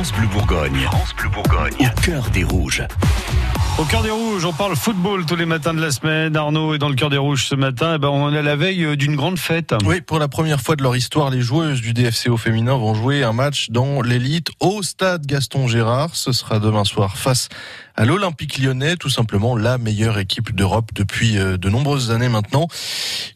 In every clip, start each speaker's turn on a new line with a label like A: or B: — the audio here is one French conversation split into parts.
A: France Bleu Bourgogne. France Bleu Bourgogne. Au cœur des rouges.
B: Au cœur des rouges, on parle football tous les matins de la semaine. Arnaud est dans le cœur des rouges ce matin. Eh ben, on est à la veille euh, d'une grande fête.
C: Oui, pour la première fois de leur histoire, les joueuses du DFCO féminin vont jouer un match dans l'élite au stade Gaston Gérard. Ce sera demain soir face à l'Olympique lyonnais, tout simplement la meilleure équipe d'Europe depuis euh, de nombreuses années maintenant.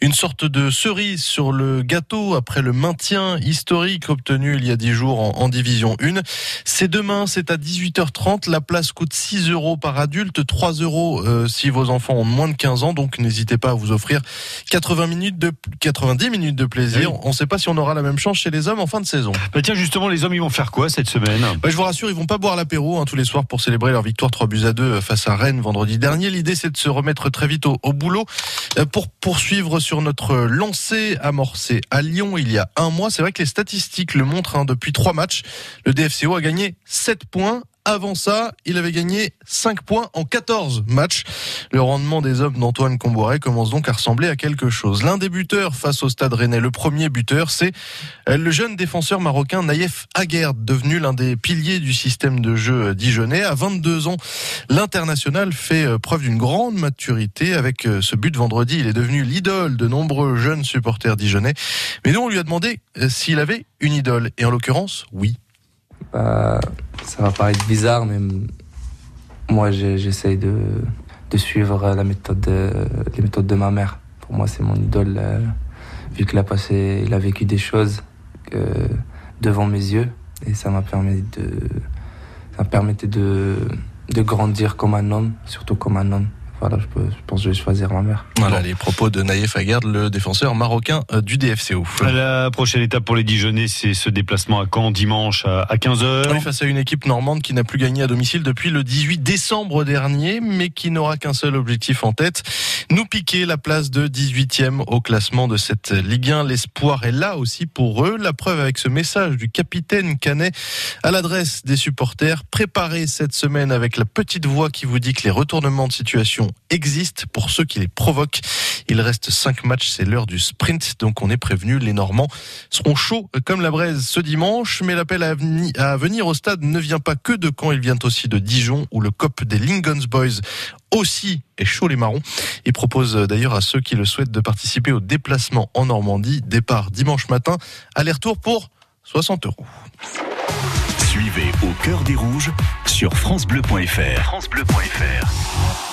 C: Une sorte de cerise sur le gâteau après le maintien historique obtenu il y a dix jours en, division 1. C'est demain, c'est à 18h30. La place coûte 6 euros par adulte, 3 euros euh, si vos enfants ont moins de 15 ans. Donc n'hésitez pas à vous offrir 80 minutes de 90 minutes de plaisir. On ne sait pas si on aura la même chance chez les hommes en fin de saison.
B: Bah tiens, justement, les hommes, ils vont faire quoi cette semaine?
C: Bah, Je vous rassure, ils vont pas boire l'apéro hein, tous les soirs pour célébrer leur victoire 3 buts à 2 face à Rennes vendredi dernier. L'idée, c'est de se remettre très vite au, boulot euh, pour poursuivre sur notre lancée amorcée à Lyon il y a un mois. C'est vrai que les statistiques le montrent. Hein, depuis trois matchs, le DFCO a gagné 7 points avant ça, il avait gagné 5 points en 14 matchs. Le rendement des hommes d'Antoine Comboiré commence donc à ressembler à quelque chose. L'un des buteurs face au Stade Rennais, le premier buteur, c'est euh, le jeune défenseur marocain Naïef Aguerd, devenu l'un des piliers du système de jeu dijonnais. À 22 ans, l'international fait euh, preuve d'une grande maturité. Avec euh, ce but vendredi, il est devenu l'idole de nombreux jeunes supporters dijonnais. Mais nous, on lui a demandé s'il avait une idole. Et en l'occurrence, oui.
D: Ça va paraître bizarre, mais moi j'essaye de, suivre la méthode de, les méthodes de ma mère. Pour moi, c'est mon idole, euh, vu qu'il a passé, il a vécu des choses devant mes yeux, et ça m'a permis de, ça de grandir comme un homme, surtout comme un homme voilà, je, pense que je vais choisir ma mère.
C: Voilà les propos de Naïef Aguerd, le défenseur marocain euh, du DFCO.
B: La prochaine étape pour les Dijonais, c'est ce déplacement à Caen dimanche à 15h.
C: Oui, face à une équipe normande qui n'a plus gagné à domicile depuis le 18 décembre dernier, mais qui n'aura qu'un seul objectif en tête, nous piquer la place de 18e au classement de cette Ligue 1. L'espoir est là aussi pour eux. La preuve avec ce message du capitaine Canet à l'adresse des supporters. Préparez cette semaine avec la petite voix qui vous dit que les retournements de situation existent pour ceux qui les provoquent. Il reste cinq matchs, c'est l'heure du sprint, donc on est prévenu, les Normands seront chauds comme la braise ce dimanche, mais l'appel à venir au stade ne vient pas que de Caen, il vient aussi de Dijon, où le COP des Lingon's Boys aussi est chaud les marrons. Il propose d'ailleurs à ceux qui le souhaitent de participer au déplacement en Normandie, départ dimanche matin, aller-retour pour 60 euros.
A: Suivez au cœur des rouges sur francebleu.fr. francebleu.fr.